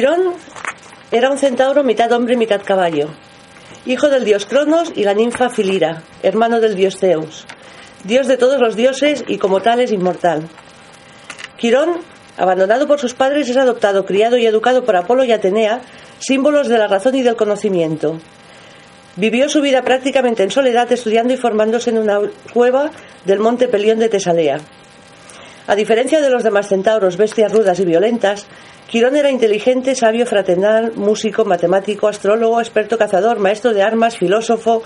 Quirón era un centauro mitad hombre y mitad caballo, hijo del dios Cronos y la ninfa Filira, hermano del dios Zeus, dios de todos los dioses y como tal es inmortal. Quirón, abandonado por sus padres, es adoptado, criado y educado por Apolo y Atenea, símbolos de la razón y del conocimiento. Vivió su vida prácticamente en soledad, estudiando y formándose en una cueva del monte Pelión de Tesalea. A diferencia de los demás centauros, bestias rudas y violentas, Quirón era inteligente, sabio, fraternal, músico, matemático, astrólogo, experto cazador, maestro de armas, filósofo,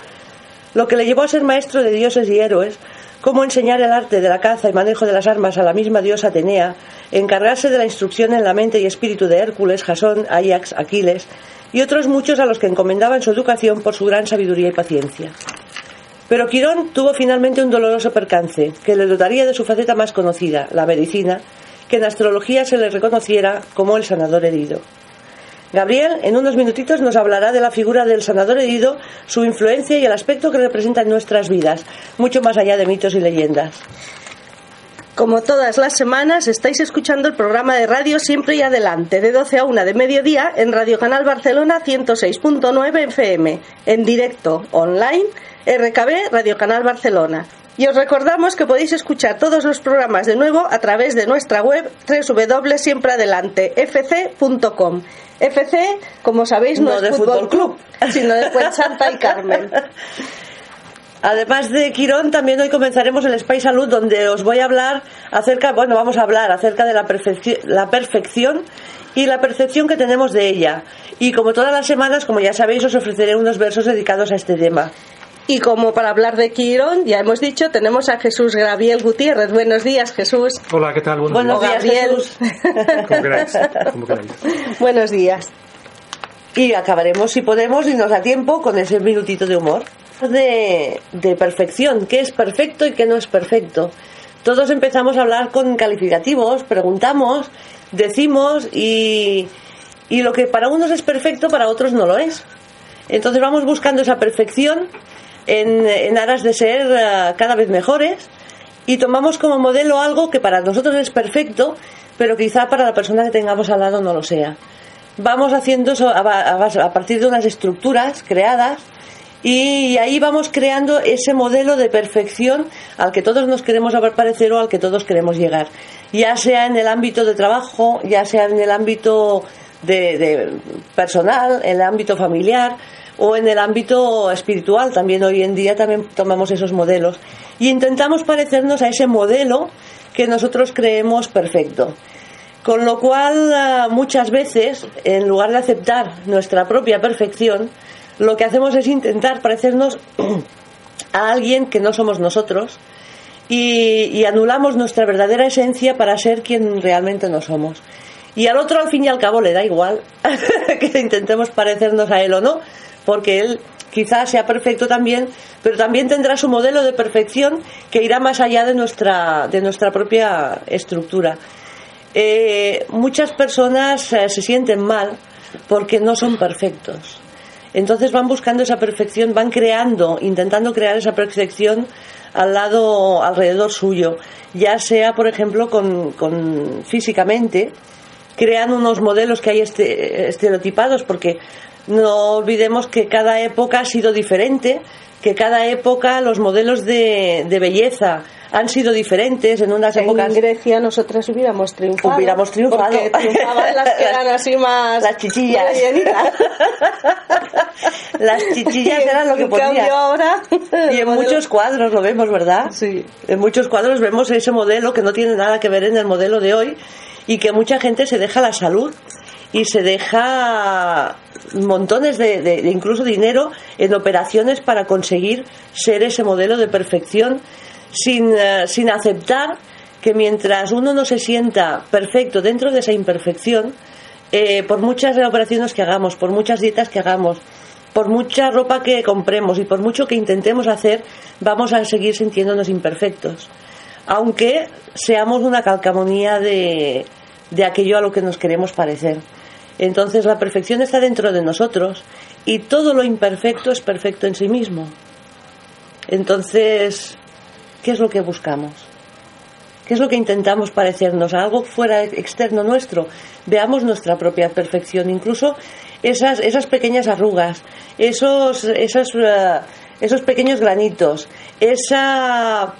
lo que le llevó a ser maestro de dioses y héroes, cómo enseñar el arte de la caza y manejo de las armas a la misma diosa Atenea, encargarse de la instrucción en la mente y espíritu de Hércules, Jasón, Ajax, Aquiles y otros muchos a los que encomendaban su educación por su gran sabiduría y paciencia. Pero Quirón tuvo finalmente un doloroso percance que le dotaría de su faceta más conocida, la medicina, que en astrología se le reconociera como el sanador herido. Gabriel, en unos minutitos, nos hablará de la figura del sanador herido, su influencia y el aspecto que representa en nuestras vidas, mucho más allá de mitos y leyendas. Como todas las semanas, estáis escuchando el programa de radio Siempre y Adelante, de 12 a 1 de mediodía en Radio Canal Barcelona 106.9 FM, en directo, online, RKB Radio Canal Barcelona. Y os recordamos que podéis escuchar todos los programas de nuevo a través de nuestra web www.siempreadelantefc.com. FC, como sabéis, no, No es de Fútbol Fútbol Club, sino de Fuensanta y Carmen. Además de Quirón, también hoy comenzaremos el Spy Salud, donde os voy a hablar acerca, bueno, vamos a hablar acerca de la, perfecci- la perfección y la percepción que tenemos de ella. Y como todas las semanas, como ya sabéis, os ofreceré unos versos dedicados a este tema. Y como para hablar de Quirón, ya hemos dicho, tenemos a Jesús Gabriel Gutiérrez. Buenos días, Jesús. Hola, ¿qué tal? Buenos Buenos días. días, Gabriel. Jesús. Como queráis. Como queráis. Buenos días. Y acabaremos, si podemos, y nos da tiempo, con ese minutito de humor. De, de perfección, qué es perfecto y qué no es perfecto. Todos empezamos a hablar con calificativos, preguntamos, decimos y, y lo que para unos es perfecto, para otros no lo es. Entonces vamos buscando esa perfección en, aras de ser eh, cada vez mejores y tomamos como modelo algo que para nosotros es perfecto, pero quizá para la persona que tengamos al lado no lo sea. Vamos haciendo eso a, a partir de unas estructuras creadas y ahí vamos creando ese modelo de perfección al que todos nos queremos parecer o al que todos queremos llegar. Ya sea en el ámbito de trabajo, ya sea en el ámbito de personal, en el ámbito familiar o en el ámbito espiritual. También hoy en día también tomamos esos modelos y intentamos parecernos a ese modelo que nosotros creemos perfecto. Con lo cual, ah, muchas veces, en lugar de aceptar nuestra propia perfección, lo que hacemos es intentar parecernos a alguien que no somos nosotros y, y anulamos nuestra verdadera esencia para ser quien realmente no somos. Y al otro, al fin y al cabo, le da igual que intentemos parecernos a él o no, porque él quizás sea perfecto también, pero también tendrá su modelo de perfección que irá más allá de nuestra, de nuestra propia estructura. Eh, muchas personas eh, se sienten mal porque no son perfectos. Entonces van buscando esa perfección, van creando, intentando crear esa perfección al lado, alrededor suyo, ya sea, por ejemplo, con, con físicamente, crean unos modelos que hay este, estereotipados porque No olvidemos que cada época ha sido diferente, que cada época los modelos de, de belleza han sido diferentes en unas épocas. En Grecia nosotras hubiéramos triunfado. Hubiéramos triunfado. Porque triunfaban las que eran así más. Las chichillas. Las chichillas eran lo que En cambio ponía. ahora. Y en muchos cuadros lo vemos, ¿verdad? Sí. En muchos cuadros vemos ese modelo que no tiene nada que ver en el modelo de hoy y que mucha gente se deja la salud y se deja montones de, incluso dinero en operaciones para conseguir ser ese modelo de perfección sin, eh, sin aceptar que mientras uno no se sienta perfecto dentro de esa imperfección, eh, por muchas operaciones que hagamos, por muchas dietas que hagamos, por mucha ropa que compremos y por mucho que intentemos hacer, vamos a seguir sintiéndonos imperfectos. Aunque seamos una calcamonía de, de aquello a lo que nos queremos parecer. Entonces la perfección está dentro de nosotros y todo lo imperfecto es perfecto en sí mismo. Entonces, ¿qué es lo que buscamos? ¿Qué es lo que intentamos parecernos a algo fuera externo nuestro? Veamos nuestra propia perfección, incluso esas, esas pequeñas arrugas, esos, esos, eh, esos pequeños granitos, esa,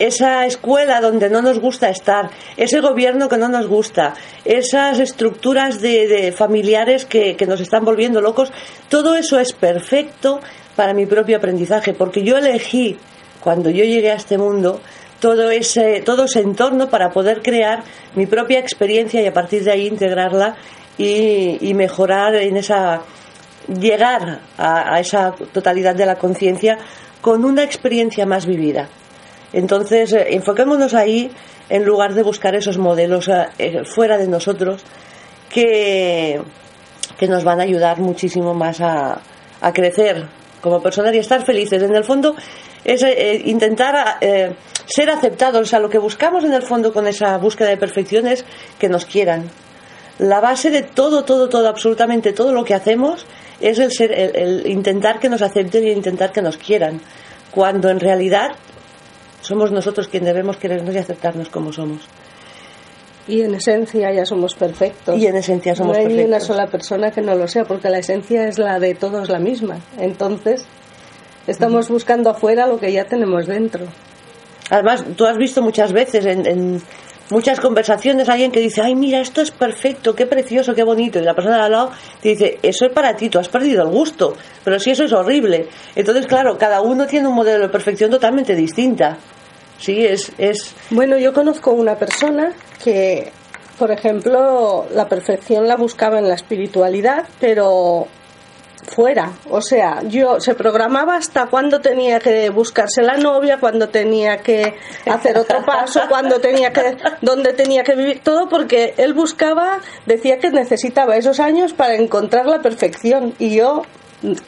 esa escuela donde no nos gusta estar, ese gobierno que no nos gusta, esas estructuras de, familiares que, nos están volviendo locos, todo eso es perfecto para mi propio aprendizaje, porque yo elegí cuando yo llegué a este mundo todo ese, todo ese entorno para poder crear mi propia experiencia y a partir de ahí integrarla y, mejorar en esa llegar a esa totalidad de la conciencia con una experiencia más vivida. Entonces, eh, enfoquémonos ahí en lugar de buscar esos modelos eh, eh, fuera de nosotros que, que nos van a ayudar muchísimo más a, a crecer como personas y estar felices. En el fondo, es intentar ser aceptados. O sea, lo que buscamos en el fondo con esa búsqueda de perfección es que nos quieran. La base de todo, todo, todo, absolutamente todo lo que hacemos es el, ser, el intentar que nos acepten y intentar que nos quieran. Cuando en realidad somos nosotros quienes debemos querernos y aceptarnos como somos. Y en esencia ya somos perfectos. Y en esencia somos no hay ni una perfectos. sola persona que no lo sea, porque la esencia es la de todos la misma. Entonces, estamos buscando afuera lo que ya tenemos dentro. Además, tú has visto muchas veces en, en muchas conversaciones alguien que dice, ay, mira, esto es perfecto, qué precioso, qué bonito. Y la persona de al lado te dice, eso es para ti, tú has perdido el gusto. Pero si eso es horrible. Entonces, claro, cada uno tiene un modelo de perfección totalmente distinta. Sí, es, es Bueno, yo conozco una persona que, por ejemplo, la perfección la buscaba en la espiritualidad, pero fuera. O sea, yo se programaba hasta cuándo tenía que buscarse la novia, cuándo tenía que hacer otro paso, cuándo tenía que, dónde tenía que vivir, todo porque él buscaba, decía que necesitaba esos años para encontrar la perfección. Y yo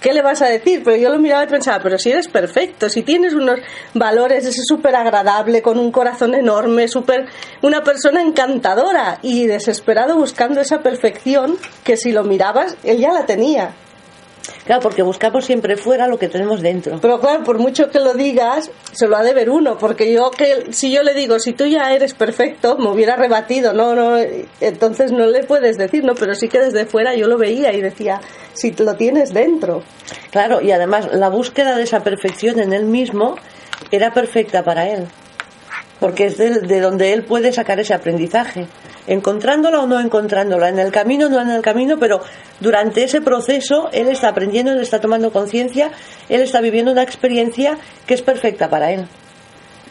¿Qué le vas a decir? Pero yo lo miraba y pensaba, pero si eres perfecto, si tienes unos valores, es súper agradable, con un corazón enorme, súper una persona encantadora y desesperado buscando esa perfección que si lo mirabas, él ya la tenía. Claro, porque buscamos siempre fuera lo que tenemos dentro. Pero claro, por mucho que lo digas, se lo ha de ver uno, porque yo que si yo le digo, si tú ya eres perfecto, me hubiera rebatido, no, no, entonces no le puedes decir, no, pero sí que desde fuera yo lo veía y decía, si lo tienes dentro. Claro, y además la búsqueda de esa perfección en él mismo era perfecta para él, porque es de, de donde él puede sacar ese aprendizaje, encontrándola o no encontrándola, en el camino o no en el camino, pero durante ese proceso él está aprendiendo, él está tomando conciencia, él está viviendo una experiencia que es perfecta para él.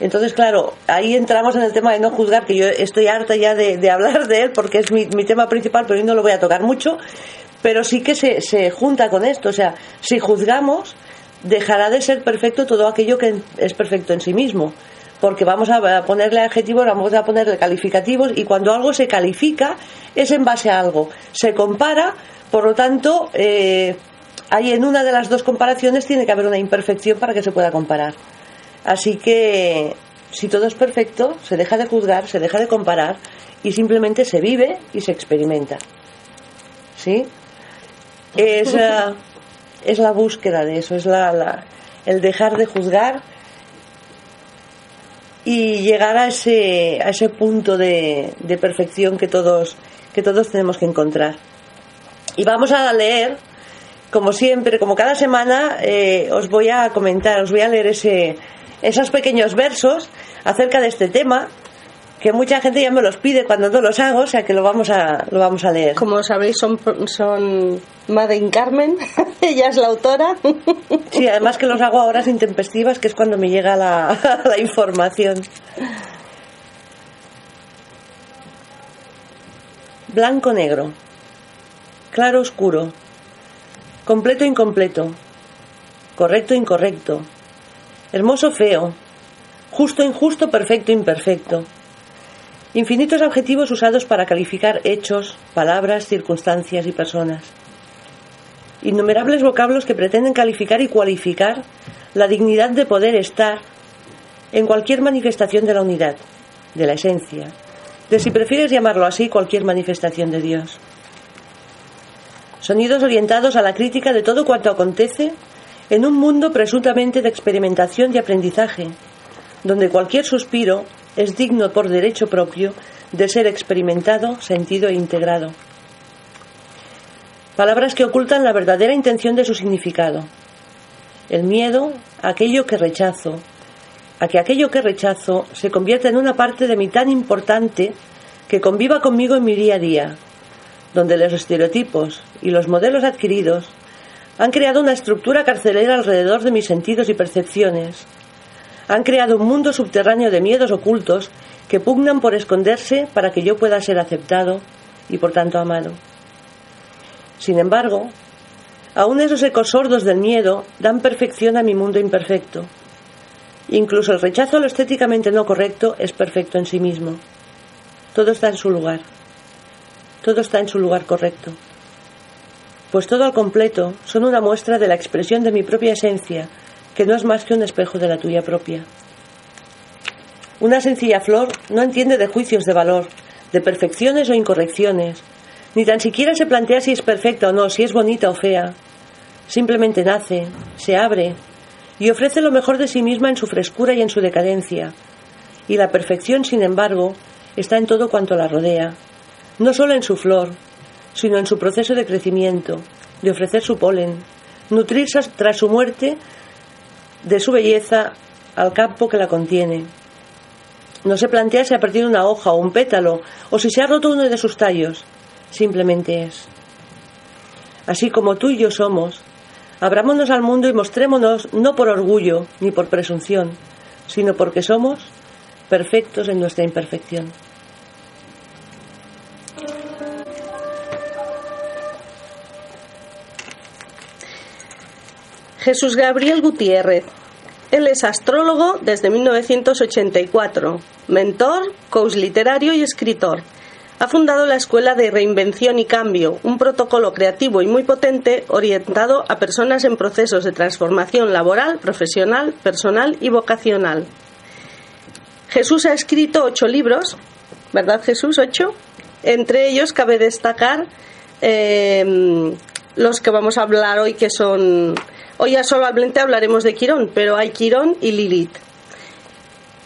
Entonces, claro, ahí entramos en el tema de no juzgar, que yo estoy harta ya de, hablar de él porque es mi, mi, tema principal, pero hoy no lo voy a tocar mucho, pero sí que se, se junta con esto. O sea, si juzgamos, dejará de ser perfecto todo aquello que es perfecto en sí mismo. Porque vamos a ponerle adjetivos, vamos a ponerle calificativos, y cuando algo se califica es en base a algo. Se compara, por lo tanto, eh, ahí en una de las dos comparaciones tiene que haber una imperfección para que se pueda comparar. Así que si todo es perfecto, se deja de juzgar, se deja de comparar y simplemente se vive y se experimenta. ¿Sí? Es, uh, es la búsqueda de eso, es la, la, el dejar de juzgar y llegar a ese, a ese punto de, de perfección que todos, que todos tenemos que encontrar. Y vamos a leer como siempre, como cada semana, eh, os voy a comentar, os voy a leer ese, esos pequeños versos acerca de este tema que mucha gente ya me los pide cuando no los hago, o sea que lo vamos a, lo vamos a leer. Como sabéis, son, son Madeleine Carmen, ella es la autora. Sí, además que los hago a horas intempestivas, que es cuando me llega la, la información. Blanco negro, claro oscuro, completo incompleto, correcto Infinitos adjetivos usados para calificar hechos, palabras, circunstancias y personas. Innumerables vocablos que pretenden calificar y cualificar la dignidad de poder estar en cualquier manifestación de la unidad, de la esencia, de si prefieres llamarlo así cualquier manifestación de Dios. Sonidos orientados a la crítica de todo cuanto acontece en un mundo presuntamente de experimentación y aprendizaje, donde cualquier suspiro es digno por derecho propio de ser experimentado, sentido e integrado. Palabras que ocultan la verdadera intención de su significado. El miedo a aquello que rechazo, a que aquello que rechazo se convierta en una parte de mí tan importante que conviva conmigo en mi día a día, donde los estereotipos y los modelos adquiridos han creado una estructura carcelera alrededor de mis sentidos y percepciones, han creado un mundo subterráneo de miedos ocultos que pugnan por esconderse para que yo pueda ser aceptado y por tanto amado. Sin embargo, aún esos ecos sordos del miedo dan perfección a mi mundo imperfecto. Incluso el rechazo a lo estéticamente no correcto es perfecto en sí mismo. Todo está en su lugar. Todo está en su lugar correcto. Pues todo al completo son una muestra de la expresión de mi propia esencia, que no es más que un espejo de la tuya propia. Una sencilla flor no entiende de juicios de valor, de perfecciones o incorrecciones, ni tan siquiera se plantea si es perfecta o no, si es bonita o fea. Simplemente nace, se abre y ofrece lo mejor de sí misma en su frescura y en su decadencia. Y la perfección, sin embargo, está en todo cuanto la rodea, no solo en su flor, sino en su proceso de crecimiento, de ofrecer su polen, nutrirse tras su muerte de su belleza al campo que la contiene. No se plantea si ha perdido una hoja o un pétalo, o si se ha roto uno de sus tallos, simplemente es. Así como tú y yo somos, abrámonos al mundo y mostrémonos no por orgullo ni por presunción, sino porque somos perfectos en nuestra imperfección. Jesús Gabriel Gutiérrez. Él es astrólogo desde 1984, mentor, coach literario y escritor. Ha fundado la Escuela de Reinvención y Cambio, un protocolo creativo y muy potente orientado a personas en procesos de transformación laboral, profesional, personal y vocacional. Jesús ha escrito ocho libros, ¿verdad Jesús? Ocho. Entre ellos cabe destacar eh, los que vamos a hablar hoy, que son Hoy ya solamente hablaremos de Quirón, pero hay Quirón y Lilith.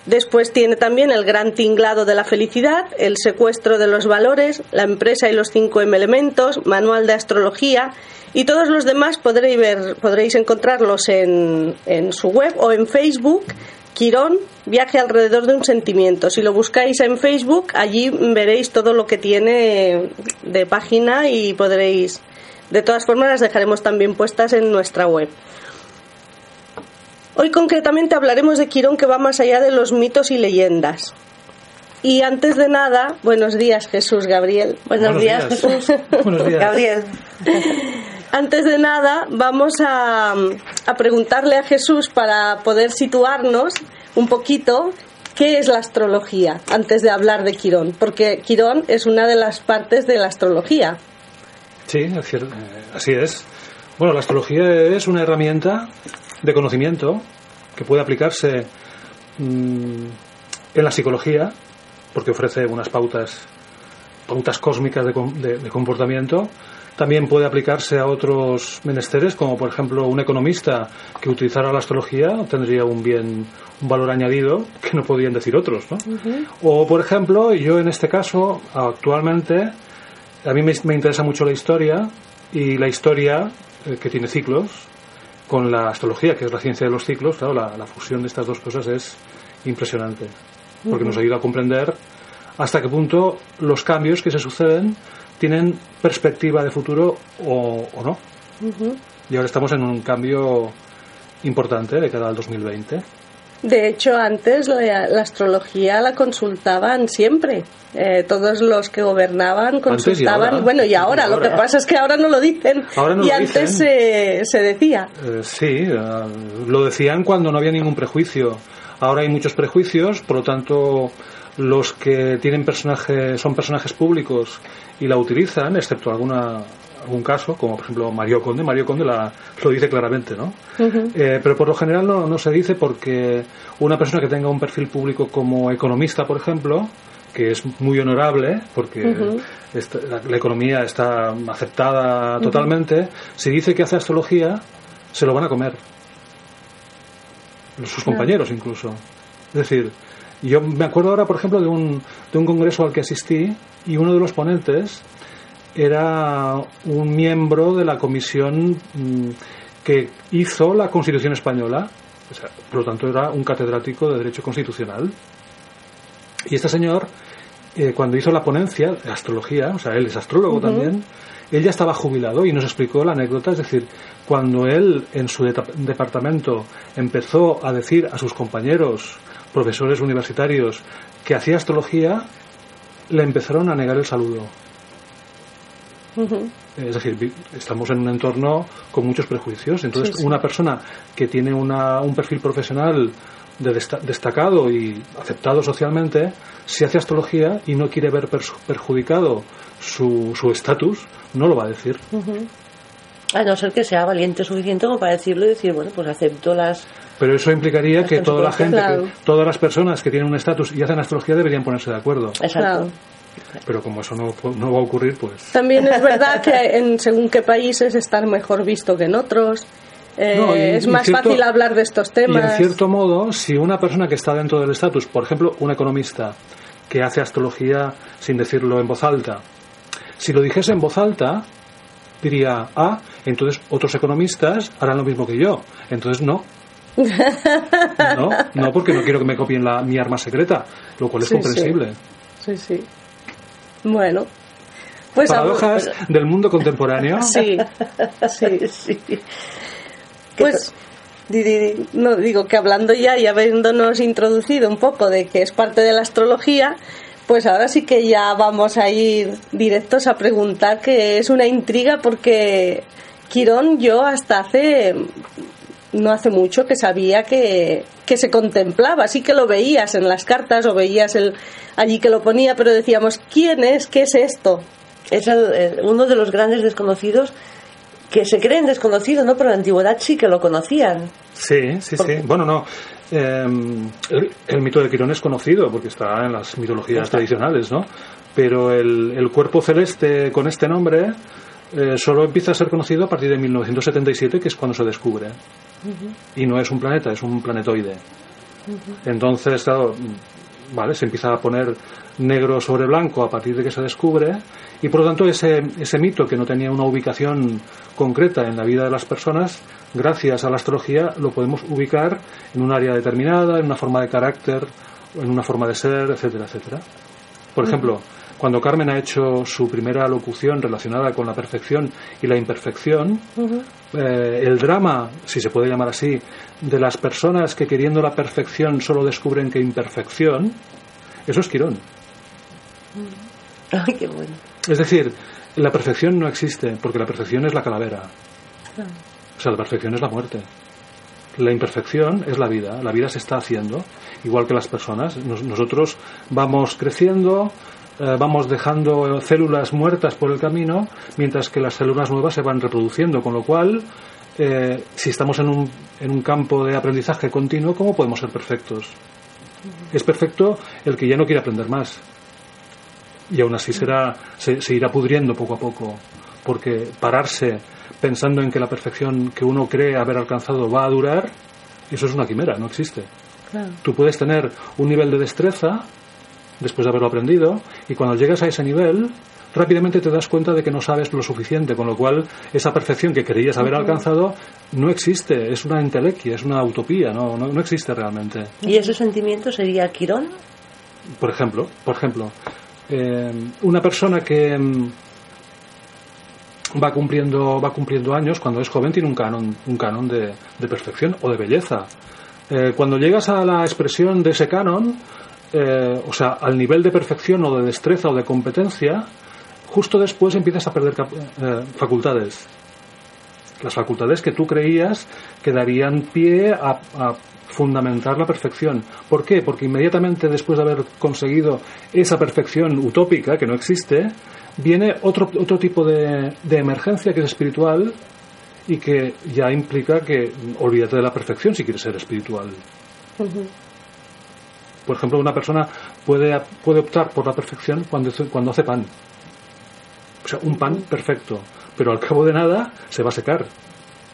Después tiene también el gran tinglado de la felicidad, el secuestro de los valores, la empresa y los cinco elementos, manual de astrología y todos los demás podréis, ver, podréis encontrarlos en, en su web o en Facebook. Quirón, viaje alrededor de un sentimiento. Si lo buscáis en Facebook, allí veréis todo lo que tiene de página y podréis de todas formas, las dejaremos también puestas en nuestra web. Hoy concretamente hablaremos de Quirón que va más allá de los mitos y leyendas. Y antes de nada, buenos días Jesús Gabriel. Buenos, días, Jesús. buenos días. Gabriel. Antes de nada, vamos a, a preguntarle a Jesús para poder situarnos un poquito ¿Qué es la astrología? Antes de hablar de Quirón, porque Quirón es una de las partes de la astrología. Sí, eh, así es. Bueno, la astrología es una herramienta de conocimiento que puede aplicarse mm, en la psicología, porque ofrece unas pautas, pautas cósmicas de, comportamiento. También puede aplicarse a otros menesteres, como por ejemplo un economista que utilizara la astrología tendría un bien, un valor añadido que no podían decir otros. ¿no? O por ejemplo, yo en este caso, actualmente, a mí me, interesa mucho la historia y la historia eh, que tiene ciclos, con la astrología, que es la ciencia de los ciclos, claro, la, la fusión de estas dos cosas es impresionante, porque nos ayuda a comprender hasta qué punto los cambios que se suceden tienen perspectiva de futuro o, o no. Y ahora estamos en un cambio importante de cara al 2020. De hecho, antes la, la astrología la consultaban siempre. Eh, todos los que gobernaban y consultaban. bueno, y Y ahora, lo que pasa es que ahora no lo dicen. Ahora no y lo antes dicen. se, se decía. Eh, sí, eh, lo decían cuando no había ningún prejuicio. Ahora hay muchos prejuicios, por lo tanto, los que tienen personajes, son personajes públicos y la utilizan, excepto alguna, algún caso, como por ejemplo Mario Conde. Mario Conde la, lo dice claramente, ¿no? Eh, pero por lo general no, no se dice porque una persona que tenga un perfil público como economista, por ejemplo, que es muy honorable porque esta- la, la economía está aceptada totalmente, si dice que hace astrología, se lo van a comer. Sus compañeros incluso. Es decir, yo me acuerdo ahora, por ejemplo, de un, de un congreso al que asistí y uno de los ponentes era un miembro de la comisión mm, que hizo la Constitución española. O sea, por lo tanto, era un catedrático de Derecho Constitucional. Y este señor, eh, cuando hizo la ponencia de astrología, o sea, él es astrólogo también, él ya estaba jubilado y nos explicó la anécdota, es decir, cuando él en su departamento empezó a decir a sus compañeros, profesores universitarios, que hacía astrología, le empezaron a negar el saludo. Es decir, estamos en un entorno con muchos prejuicios. Entonces, Sí, sí. una persona que tiene una- un perfil profesional de desta- destacado y aceptado socialmente, si hace astrología y no quiere ver perjudicado su su estatus, no lo va a decir. A no ser que sea valiente suficiente como para decirlo y decir, bueno, pues acepto las... Pero eso implicaría que toda la gente, Claro. que- todas las personas que tienen un estatus y hacen astrología deberían ponerse de acuerdo. Exacto. Claro. Pero como eso no, no va a ocurrir, pues... También es verdad que en según qué países estar mejor visto que en otros. Eh, No, y- es y más cierto- fácil hablar de estos Y temas. en cierto modo, si una persona que está dentro del estatus, por ejemplo, un economista que hace astrología sin decirlo en voz alta, si lo dijese en voz alta, diría, ah, entonces otros economistas harán lo mismo que yo. Entonces no. No, no, porque no quiero que me copien la, mi arma secreta, lo cual es Sí, sí. comprensible. Sí, sí. Bueno. Pues Paradojas a- del mundo contemporáneo. Sí, sí. Sí. Pues di- di- no digo que hablando ya y habiéndonos introducido un poco de que es parte de la astrología, pues ahora sí que ya vamos a ir directos a preguntar que es una intriga porque Quirón yo hasta hace no hace mucho que sabía que, que se contemplaba, sí que lo veías en las cartas o veías el allí que lo ponía, pero decíamos, ¿quién es? ¿Qué es esto? Es el- el- uno de los grandes desconocidos que se creen desconocidos, ¿no? Pero en la antigüedad sí que lo conocían. Sí, sí, sí. Bueno, no. eh, el, el mito de Quirón es conocido porque está en las mitologías tradicionales, ¿no? Pero el, el cuerpo celeste con este nombre eh, solo empieza a ser conocido a partir de 1977, que es cuando se descubre. Y no es un planeta, es un planetoide. Entonces, claro, vale, se empieza a poner negro sobre blanco a partir de que se descubre y por lo tanto ese, ese mito que no tenía una ubicación concreta en la vida de las personas, gracias a la astrología lo podemos ubicar en un área determinada, en una forma de carácter, en una forma de ser, etcétera, etcétera. Por ejemplo, cuando Carmen ha hecho su primera locución relacionada con la perfección y la imperfección, eh, el drama, si se puede llamar así, de las personas que queriendo la perfección solo descubren que imperfección, eso es Quirón. Ay, qué bueno. Es decir, la perfección no existe, porque la perfección es la calavera. O sea, la perfección es la muerte. La imperfección es la vida. La vida se está haciendo, igual que las personas. Nos- nosotros vamos creciendo, eh, vamos dejando células muertas por el camino, mientras que las células nuevas se van reproduciendo. Con lo cual, eh, si estamos en un, en un campo de aprendizaje continuo, ¿cómo podemos ser perfectos? Es perfecto el que ya no quiere aprender más y aún así será, se, se irá pudriendo poco a poco, porque pararse pensando en que la perfección que uno cree haber alcanzado va a durar, eso es una quimera, no existe. Tú puedes tener un nivel de destreza después de haberlo aprendido y cuando llegas a ese nivel, rápidamente te das cuenta de que no sabes lo suficiente, con lo cual esa perfección que creías haber alcanzado no existe, es una entelequia, es una utopía, no, no, no existe realmente. ¿Y ese sentimiento sería Quirón? Por ejemplo, por ejemplo, eh, una persona que mm, va cumpliendo va cumpliendo años cuando es joven tiene un canon un canon de, de perfección o de belleza Eh, cuando llegas a la expresión de ese canon eh, o sea al nivel de perfección o de destreza o de competencia justo después empiezas a perder eh, facultades las facultades que tú creías que darían pie a, a fundamentar la perfección. ¿Por qué? Porque inmediatamente después de haber conseguido esa perfección utópica, que no existe, viene otro, otro tipo de, de emergencia que es espiritual y que ya implica que olvídate de la perfección si quieres ser espiritual. Por ejemplo, una persona puede, puede optar por la perfección cuando, hace- cuando hace pan. O sea, un pan perfecto, pero al cabo de nada se va a secar.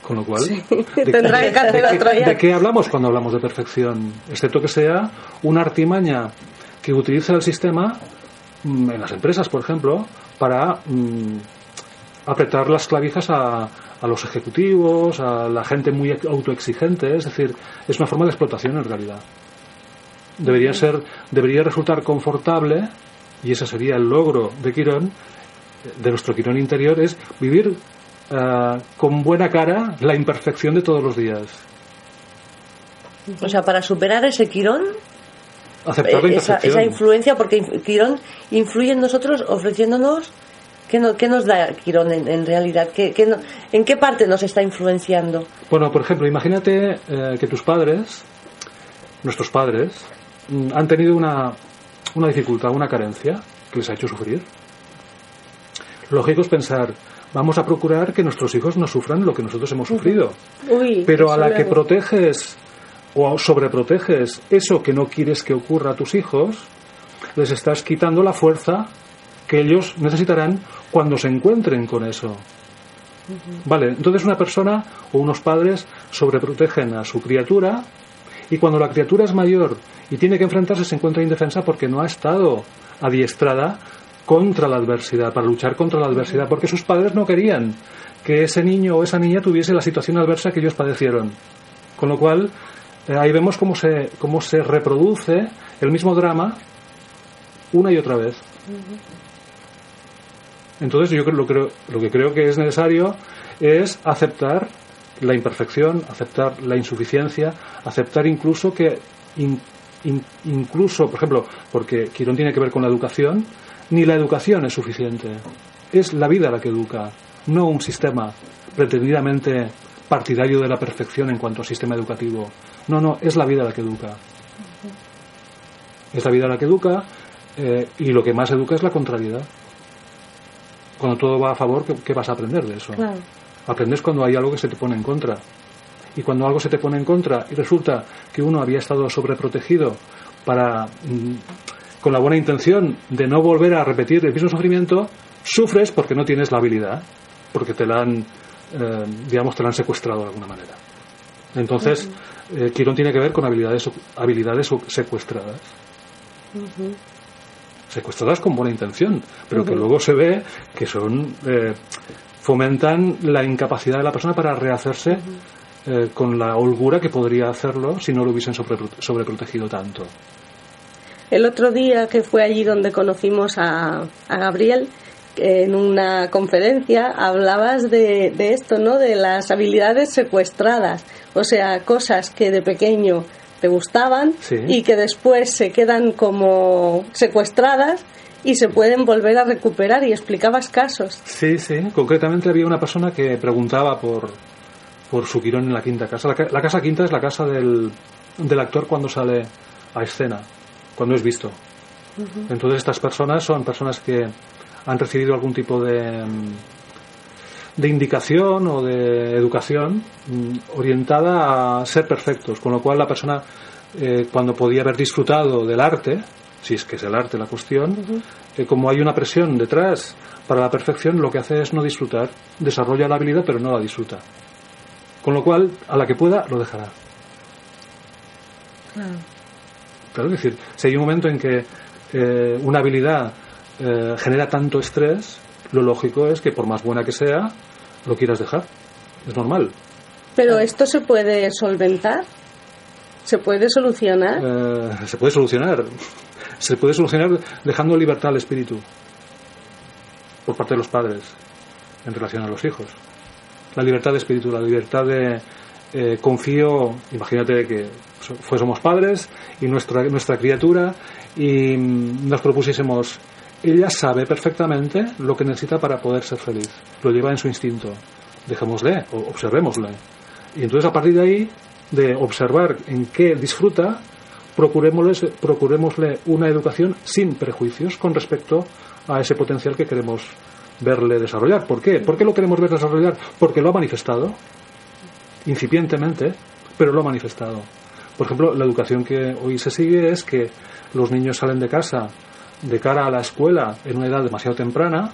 Con lo cual, ¿de, Tendrá que hacer de otro ya. de qué hablamos cuando hablamos de perfección? Excepto que sea una artimaña que utiliza el sistema mm, en las empresas, por ejemplo, para mm, apretar las clavijas a, a los ejecutivos, a la gente muy autoexigente, es decir, es una forma de explotación en realidad. Debería ser, debería resultar confortable, y ese sería el logro de Quirón, de nuestro Quirón interior, es vivir eh, con buena cara la imperfección de todos los días. O sea, para superar ese Quirón, Aceptar la eh, esa, esa influencia, porque Quirón influye en nosotros ofreciéndonos. ¿Qué, no- qué nos da Quirón en, en realidad? ¿Qué, qué no- ¿En qué parte nos está influenciando? Bueno, por ejemplo, imagínate eh, que tus padres, nuestros padres, mm, han tenido una, una dificultad, una carencia que les ha hecho sufrir. Lógico es pensar, vamos a procurar que nuestros hijos no sufran lo que nosotros hemos sufrido. Uy, Pero a la que proteges o sobreproteges eso que no quieres que ocurra a tus hijos, les estás quitando la fuerza que ellos necesitarán cuando se encuentren con eso. Vale, entonces una persona o unos padres sobreprotegen a su criatura y cuando la criatura es mayor y tiene que enfrentarse se encuentra indefensa porque no ha estado adiestrada contra la adversidad, para luchar contra la adversidad, porque sus padres no querían que ese niño o esa niña tuviese la situación adversa que ellos padecieron. Con lo cual, eh, ahí vemos cómo se, cómo se reproduce el mismo drama una y otra vez. Entonces yo creo, lo, creo, lo que creo que es necesario es aceptar la imperfección, aceptar la insuficiencia, aceptar incluso que in- in- incluso, por ejemplo, porque Quirón tiene que ver con la educación, ni la educación es suficiente. Es la vida la que educa, no un sistema pretendidamente partidario de la perfección en cuanto a sistema educativo. No, no, es la vida la que educa. Es la vida la que educa eh, y lo que más educa es la contrariedad. Cuando todo va a favor, ¿qué, qué vas a aprender de eso? Claro. Aprendes cuando hay algo que se te pone en contra. Y cuando algo se te pone en contra y resulta que uno había estado sobreprotegido para, mm, con la buena intención de no volver a repetir el mismo sufrimiento, sufres porque no tienes la habilidad, porque te la han, eh, digamos, te la han secuestrado de alguna manera. Entonces, eh, Quirón tiene que ver con habilidades, habilidades secuestradas. Secuestradas con buena intención, pero que luego se ve que son eh, fomentan la incapacidad de la persona para rehacerse eh, con la holgura que podría hacerlo si no lo hubiesen sobrepro- sobreprotegido tanto. El otro día que fue allí donde conocimos a, a Gabriel, en una conferencia hablabas de, de esto, ¿no? De las habilidades secuestradas, o sea, cosas que de pequeño te gustaban Sí. y que después se quedan como secuestradas y se pueden volver a recuperar y explicabas casos. Sí, sí. Concretamente había una persona que preguntaba por, por su Quirón en la quinta casa. La, la casa quinta es la casa del, del actor cuando sale a escena, cuando es visto. Entonces estas personas son personas que han recibido algún tipo de, de indicación o de educación mm, orientada a ser perfectos, con lo cual la persona eh, cuando podía haber disfrutado del arte, si es que es el arte la cuestión, eh, como hay una presión detrás para la perfección, lo que hace es no disfrutar, desarrolla la habilidad pero no la disfruta. Con lo cual, a la que pueda, lo dejará. Claro, es decir, si hay un momento en que eh, una habilidad eh, genera tanto estrés, lo lógico es que por más buena que sea, lo quieras dejar. Es normal. Pero esto se puede solventar, se puede solucionar. Eh, se puede solucionar. Se puede solucionar dejando libertad al espíritu por parte de los padres en relación a los hijos. La libertad de espíritu, la libertad de eh, confío, imagínate que fuésemos padres y nuestra, nuestra criatura y nos propusiésemos, ella sabe perfectamente lo que necesita para poder ser feliz, lo lleva en su instinto, dejémosle, observémosle. Y entonces a partir de ahí, de observar en qué disfruta, procurémosle, procurémosle una educación sin prejuicios con respecto a ese potencial que queremos verle desarrollar. ¿Por qué? ¿Por qué lo queremos ver desarrollar? Porque lo ha manifestado, incipientemente, pero lo ha manifestado. Por ejemplo, la educación que hoy se sigue es que los niños salen de casa de cara a la escuela en una edad demasiado temprana,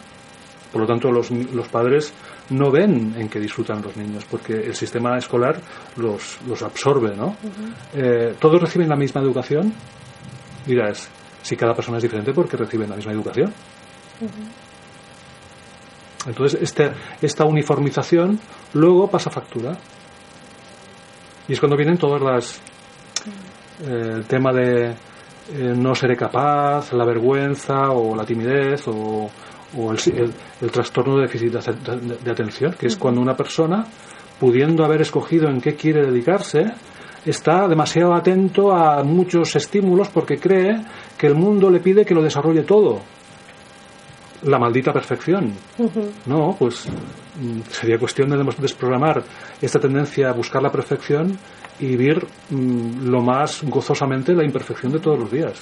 por lo tanto los, los padres no ven en qué disfrutan los niños, porque el sistema escolar los, los absorbe, ¿no? Eh, ¿Todos reciben la misma educación? Dirás, si cada persona es diferente, ¿por qué reciben la misma educación? Entonces, este, esta uniformización luego pasa factura. Y es cuando vienen todas las. Eh, el tema de eh, no seré capaz, la vergüenza o la timidez o, el, trastorno de déficit de, atención, que es cuando una persona, pudiendo haber escogido en qué quiere dedicarse, está demasiado atento a muchos estímulos porque cree que el mundo le pide que lo desarrolle todo. La maldita perfección. No, pues mm, sería cuestión de desprogramar esta tendencia a buscar la perfección y vivir mm, lo más gozosamente la imperfección de todos los días.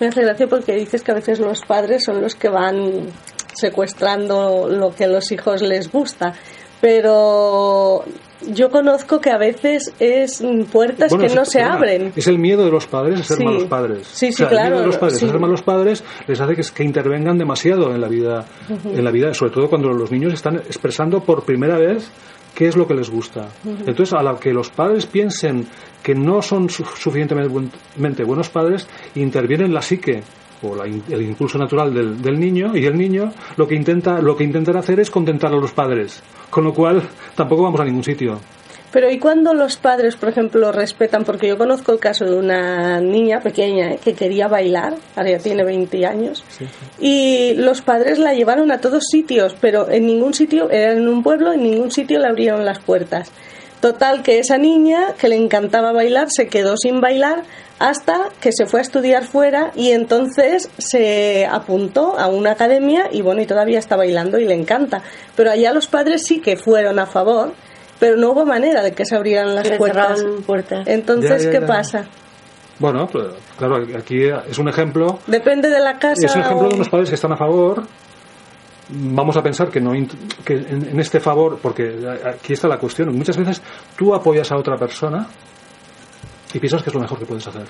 Me hace gracia porque dices que a veces los padres son los que van secuestrando lo que a los hijos les gusta, pero yo conozco que a veces es puertas que no se abren. Es el miedo de los padres a ser malos padres. Sí, sí, claro. El miedo de los padres a ser malos padres les hace que, que intervengan demasiado en la vida, en la vida, sobre todo cuando los niños están expresando por primera vez qué es lo que les gusta. Entonces, a la que los padres piensen que no son suficientemente buenos padres, intervienen la psique o el impulso natural del, del, niño y el niño lo que intenta lo que intentará hacer es contentar a los padres. Con lo cual tampoco vamos a ningún sitio pero ¿y cuando los padres, por ejemplo, respetan? Porque yo conozco el caso de una niña pequeña que quería bailar, ahora ya tiene 20 años, y los padres la llevaron a todos sitios, pero en ningún sitio, era en un pueblo, en ningún sitio le abrieron las puertas. Total, que esa niña, que le encantaba bailar, se quedó sin bailar hasta que se fue a estudiar fuera y entonces se apuntó a una academia y bueno, y todavía está bailando y le encanta. Pero allá los padres sí que fueron a favor pero no hubo manera de que se abrieran las puertas. Entonces, ¿qué pasa? Bueno, pues, claro, aquí es un ejemplo. Depende de la casa. Es un ejemplo de unos padres que están a favor. Vamos a pensar que no que en, este favor, porque aquí está la cuestión. Muchas veces tú apoyas a otra persona y piensas que es lo mejor que puedes hacer.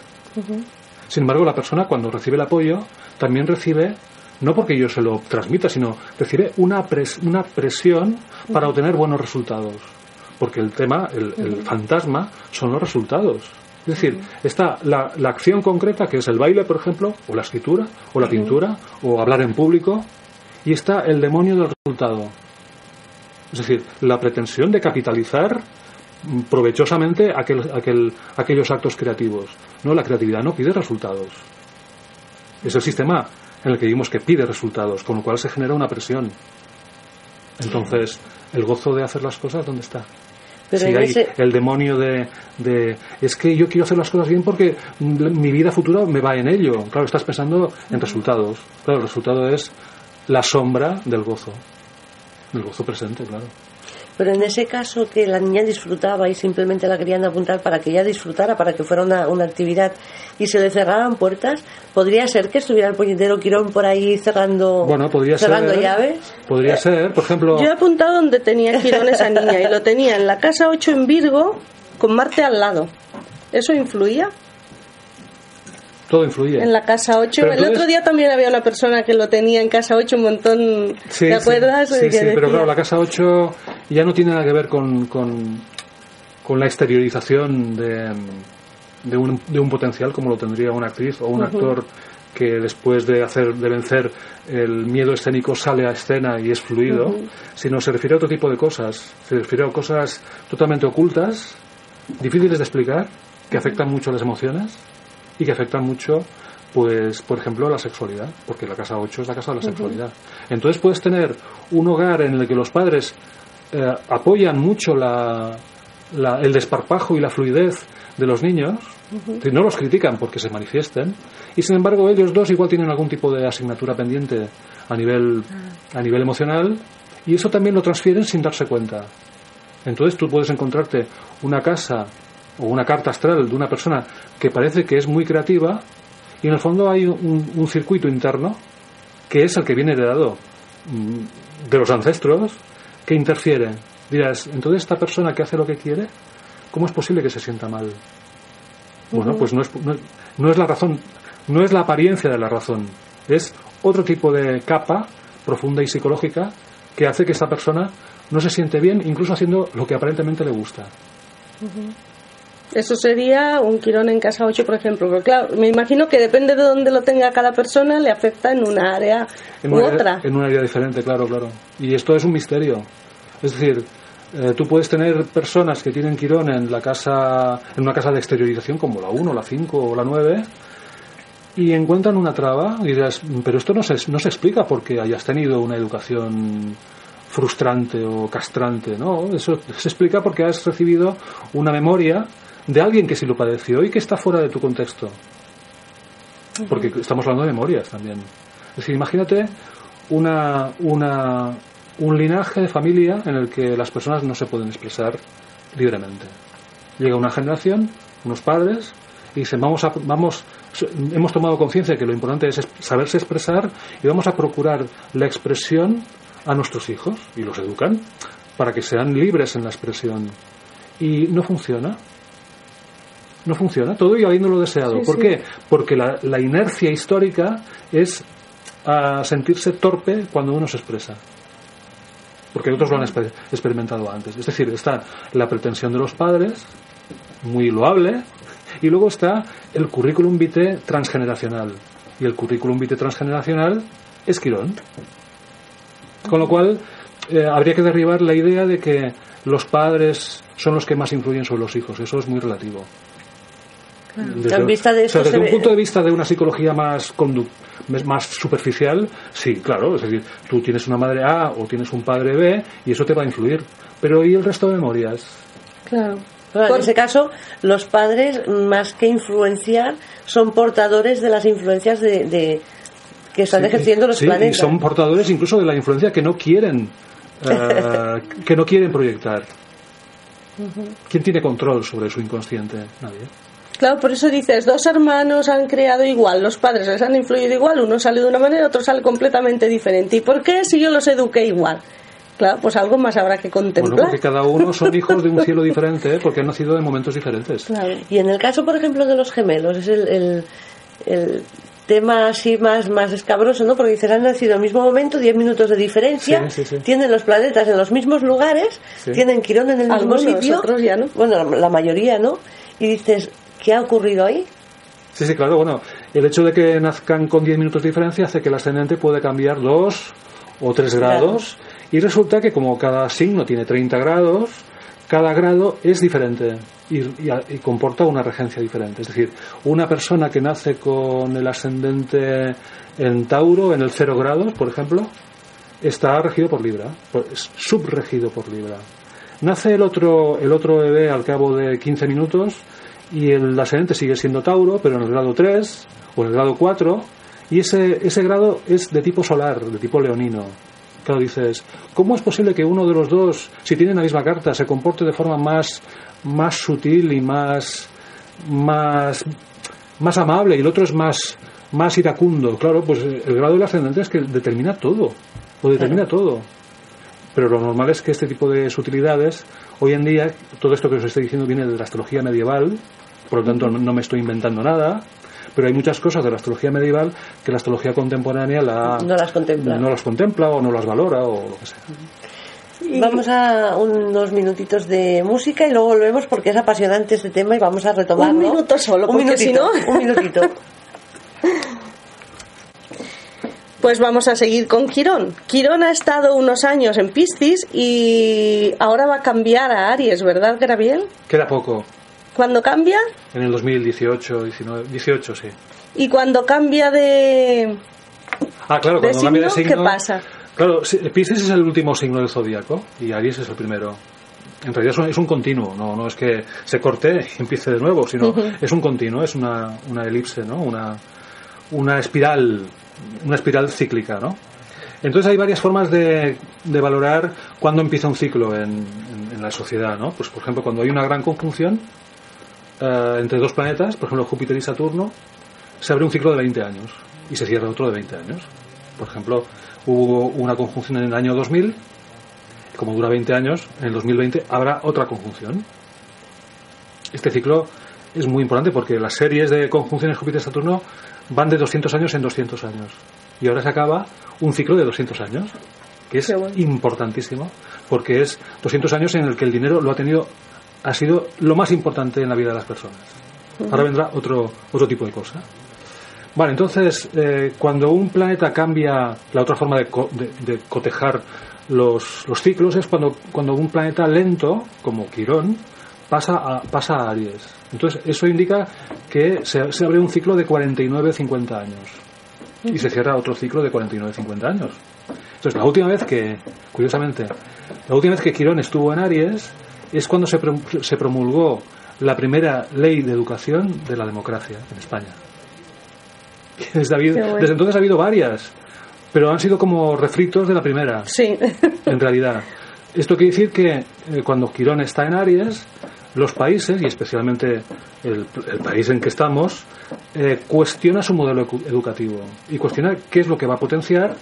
Sin embargo, la persona cuando recibe el apoyo también recibe no porque yo se lo transmita, sino recibe una, una presión para obtener buenos resultados porque el tema, el, fantasma, son los resultados. Es decir, está la, la, acción concreta, que es el baile, por ejemplo, o la escritura, o la pintura, o hablar en público, y está el demonio del resultado. Es decir, la pretensión de capitalizar provechosamente aquel, aquel, aquellos actos creativos. No, la creatividad no pide resultados. Es el sistema en el que vimos que pide resultados, con lo cual se genera una presión. Entonces, el gozo de hacer las cosas, ¿dónde está? Pero hay el demonio de, de, es que yo quiero hacer las cosas bien porque mi vida futura me va en ello. Claro, estás pensando en resultados. Claro, el resultado es la sombra del gozo, del gozo presente, claro. Pero en ese caso que la niña disfrutaba y simplemente la querían apuntar para que ella disfrutara, para que fuera una, una actividad y se le cerraran puertas, ¿podría ser que estuviera el puñetero Quirón por ahí cerrando, bueno, podría cerrando llaves? Podría ser, por ejemplo... Yo he apuntado donde tenía Quirón esa niña y lo tenía en la casa 8 en Virgo con Marte al lado. ¿Eso influía? Todo influye. En la casa 8. el otro día también había una persona que lo tenía en casa 8 un montón. ¿Te acuerdas? Sí, sí, pero claro, la casa 8 ya no tiene nada que ver con, con, con la exteriorización de, de, un, de un potencial como lo tendría una actriz o un actor que después de hacer de vencer el miedo escénico sale a escena y es fluido, sino se refiere a otro tipo de cosas. Se refiere a cosas totalmente ocultas, difíciles de explicar, que afectan mucho las emociones y que afectan mucho, pues, por ejemplo, la sexualidad, porque la casa 8 es la casa de la sexualidad. Entonces puedes tener un hogar en el que los padres eh, apoyan mucho la, la- el desparpajo y la fluidez de los niños, y no los critican porque se manifiesten, y sin embargo ellos dos igual tienen algún tipo de asignatura pendiente a nivel, a nivel emocional, y eso también lo transfieren sin darse cuenta. Entonces tú puedes encontrarte una casa o una carta astral de una persona que parece que es muy creativa y en el fondo hay un, un circuito interno que es el que viene heredado mm, de los ancestros que interfiere. Dirás, entonces esta persona que hace lo que quiere, ¿cómo es posible que se sienta mal? Bueno, pues no es, no, no es la razón, no es la apariencia de la razón, es otro tipo de capa profunda y psicológica que hace que esta persona no se siente bien, incluso haciendo lo que aparentemente le gusta. Eso sería un quirón en casa 8, por ejemplo. Pero claro, me imagino que depende de dónde lo tenga cada persona, le afecta en una área en u una, otra. en un área diferente, claro, claro. Y esto es un misterio. Es decir, eh, tú puedes tener personas que tienen Quirón en la casa, en una casa de exteriorización como la 1, la 5 o la 9 y encuentran una traba y dirás, pero esto no se, no se explica porque hayas tenido una educación frustrante o castrante, ¿no? Eso se explica porque has recibido una memoria de alguien que sí lo padeció y que está fuera de tu contexto. Porque estamos hablando de memorias también. Es decir, imagínate una, una, un linaje de familia en el que las personas no se pueden expresar libremente. Llega una generación, unos padres, y dicen, vamos a, vamos, hemos tomado conciencia de que lo importante es es- saberse expresar y vamos a procurar la expresión a nuestros hijos y los educan para que sean libres en la expresión. Y no funciona. No funciona, todo y habiéndolo deseado. Sí, ¿Por sí. qué? Porque la, la inercia histórica es a sentirse torpe cuando uno se expresa. Porque otros lo han exper- experimentado antes. Es decir, está la pretensión de los padres, muy loable, y luego está el currículum vitae transgeneracional. Y el currículum vitae transgeneracional es Quirón. Con lo cual, eh, habría que derribar la idea de que los padres son los que más influyen sobre los hijos. Eso es muy relativo. Desde, En vista de o sea, esto desde se un ve- punto de vista de una psicología más condu- más superficial, sí, claro, es decir, tú tienes una madre A o tienes un padre B y eso te va a influir. Pero ¿y el resto de memorias? Claro. En ese caso, los padres, más que influenciar, son portadores de las influencias de, de- que están Sí, ejerciendo los sí, planetas. Y son portadores incluso de la influencia que no quieren, eh, que no quieren proyectar. ¿Quién tiene control sobre su inconsciente? Nadie. Claro, por eso dices, dos hermanos han creado igual, los padres les han influido igual, uno sale de una manera, otro sale completamente diferente. ¿Y por qué si yo los eduqué igual? Claro, pues algo más habrá que Bueno, contemplar. porque cada uno son hijos de un cielo diferente, ¿eh? porque han nacido en momentos diferentes. Claro. Y en el caso, por ejemplo, de los gemelos, es el, el- el tema así más, más escabroso, ¿no? Porque dices, han nacido el mismo momento, 10 minutos de diferencia, Sí, sí, sí. tienen los planetas en los mismos lugares, tienen Quirón en el mismo Algunos, sitio. otros ya no. Bueno, la, la mayoría, ¿no? Y dices, ¿qué ha ocurrido ahí? Sí, sí, claro. Bueno, el hecho de que nazcan con 10 minutos de diferencia hace que el ascendente puede cambiar dos o tres grados. Y resulta que como cada signo tiene 30 grados, cada grado es diferente y, y a- y comporta una regencia diferente. Es decir, una persona que nace con el ascendente en Tauro, en el 0 grados, por ejemplo, está regido por Libra, es subregido por Libra. Nace el otro, el otro bebé al cabo de 15 minutos y el ascendente sigue siendo Tauro, pero en el grado 3 o en el grado 4, y ese, ese grado es de tipo solar, de tipo leonino. Claro, dices, ¿cómo es posible que uno de los dos, si tienen la misma carta, se comporte de forma más, más sutil y más, más, más amable y el otro es más, más iracundo? Claro, pues el grado del ascendente es que determina todo, lo determina todo. Pero lo normal es que este tipo de sutilidades, hoy en día, todo esto que os estoy diciendo viene de la astrología medieval, por lo tanto no me estoy inventando nada, pero hay muchas cosas de la astrología medieval que la astrología contemporánea la, No las contempla. no las contempla o no las valora o lo que sea. Vamos a unos minutitos de música y luego volvemos porque es apasionante este tema y vamos a retomarlo. Un minuto solo, un porque si minutito, no- un minutito. Pues vamos a seguir con Quirón. Quirón ha estado unos años en Piscis y ahora va a cambiar a Aries, ¿verdad, Graviel? Queda poco. ¿Cuándo cambia? En el 2018, 19, 18, sí. ¿Y cuando cambia de, Ah, claro, de cuando cambia de signo, qué pasa? Claro, Piscis es el último signo del zodíaco y Aries es el primero. En realidad es un, es un continuo, no, no es que se corte y empiece de nuevo, sino es un continuo, es una, una elipse, ¿no? Una, una espiral, una espiral cíclica, ¿no? Entonces hay varias formas de, de valorar cuándo empieza un ciclo en, en- la sociedad, ¿no? Pues por ejemplo cuando hay una gran conjunción eh, entre dos planetas, por ejemplo Júpiter y Saturno, se abre un ciclo de 20 años y se cierra otro de 20 años. Por ejemplo, hubo una conjunción en el año 2000, como dura 20 años, en el 2020 habrá otra conjunción. Este ciclo es muy importante porque las series de conjunciones Júpiter-Saturno van de 200 años en 200 años. Y ahora se acaba un ciclo de 200 años, que es bueno. importantísimo, porque es 200 años en el que el dinero lo ha tenido, ha sido lo más importante en la vida de las personas. Ahora vendrá otro, otro tipo de cosa. Vale, entonces, eh, cuando un planeta cambia, la otra forma de, co- de- de cotejar los, los ciclos es cuando, cuando un planeta lento, como Quirón, pasa a, pasa a Aries. Entonces, eso indica que se, se abre un ciclo de 49-50 años. Y se cierra otro ciclo de 49-50 años. Entonces, la última vez que, curiosamente, la última vez que Quirón estuvo en Aries es cuando se, se promulgó la primera ley de educación de la democracia en España. Y Desde, habido- Qué bueno. desde entonces ha habido varias, pero han sido como refritos de la primera, Sí. en realidad. Esto quiere decir que eh, cuando Quirón está en Aries, los países, y especialmente el, el país en que estamos, eh, cuestiona su modelo educativo y cuestiona qué es lo que va a potenciar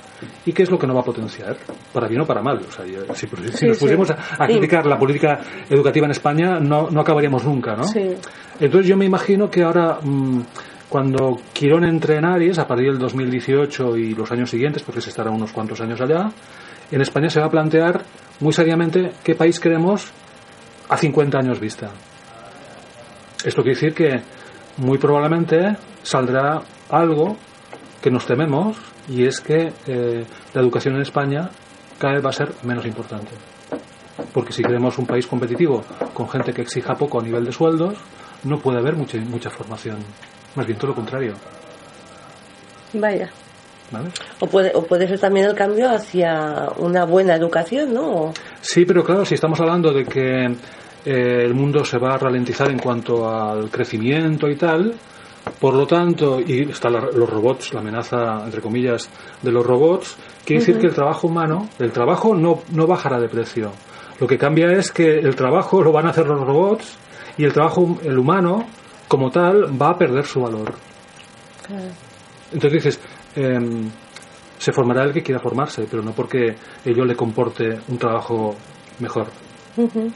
y qué es lo que no va a potenciar, para bien o para mal. O sea, si, si Sí, nos sí. pusiéramos a, Sí. criticar la política educativa en España, no, no acabaríamos nunca, ¿no? Entonces yo me imagino que ahora, mm, cuando Quirón entre en Aries, a partir del 2018 y los años siguientes, porque se estará unos cuantos años allá, en España se va a plantear muy seriamente qué país queremos a 50 años vista. Esto quiere decir que muy probablemente saldrá algo que nos tememos y es que eh, la educación en España cada vez va a ser menos importante. Porque si queremos un país competitivo con gente que exija poco a nivel de sueldos, no puede haber mucha, mucha formación. Más bien todo lo contrario. Vaya. ¿Vale? O puede, o puede ser también el cambio hacia una buena educación, ¿no? Sí, pero claro, si estamos hablando de que eh, el mundo se va a ralentizar en cuanto al crecimiento y tal, por lo tanto, y están los robots, la amenaza, entre comillas, de los robots, quiere decir que el trabajo humano, el trabajo no, no bajará de precio. Lo que cambia es que el trabajo lo van a hacer los robots y el trabajo, el humano, como tal, va a perder su valor. Entonces dices, em, se formará el que quiera formarse, pero no porque ello le comporte un trabajo mejor.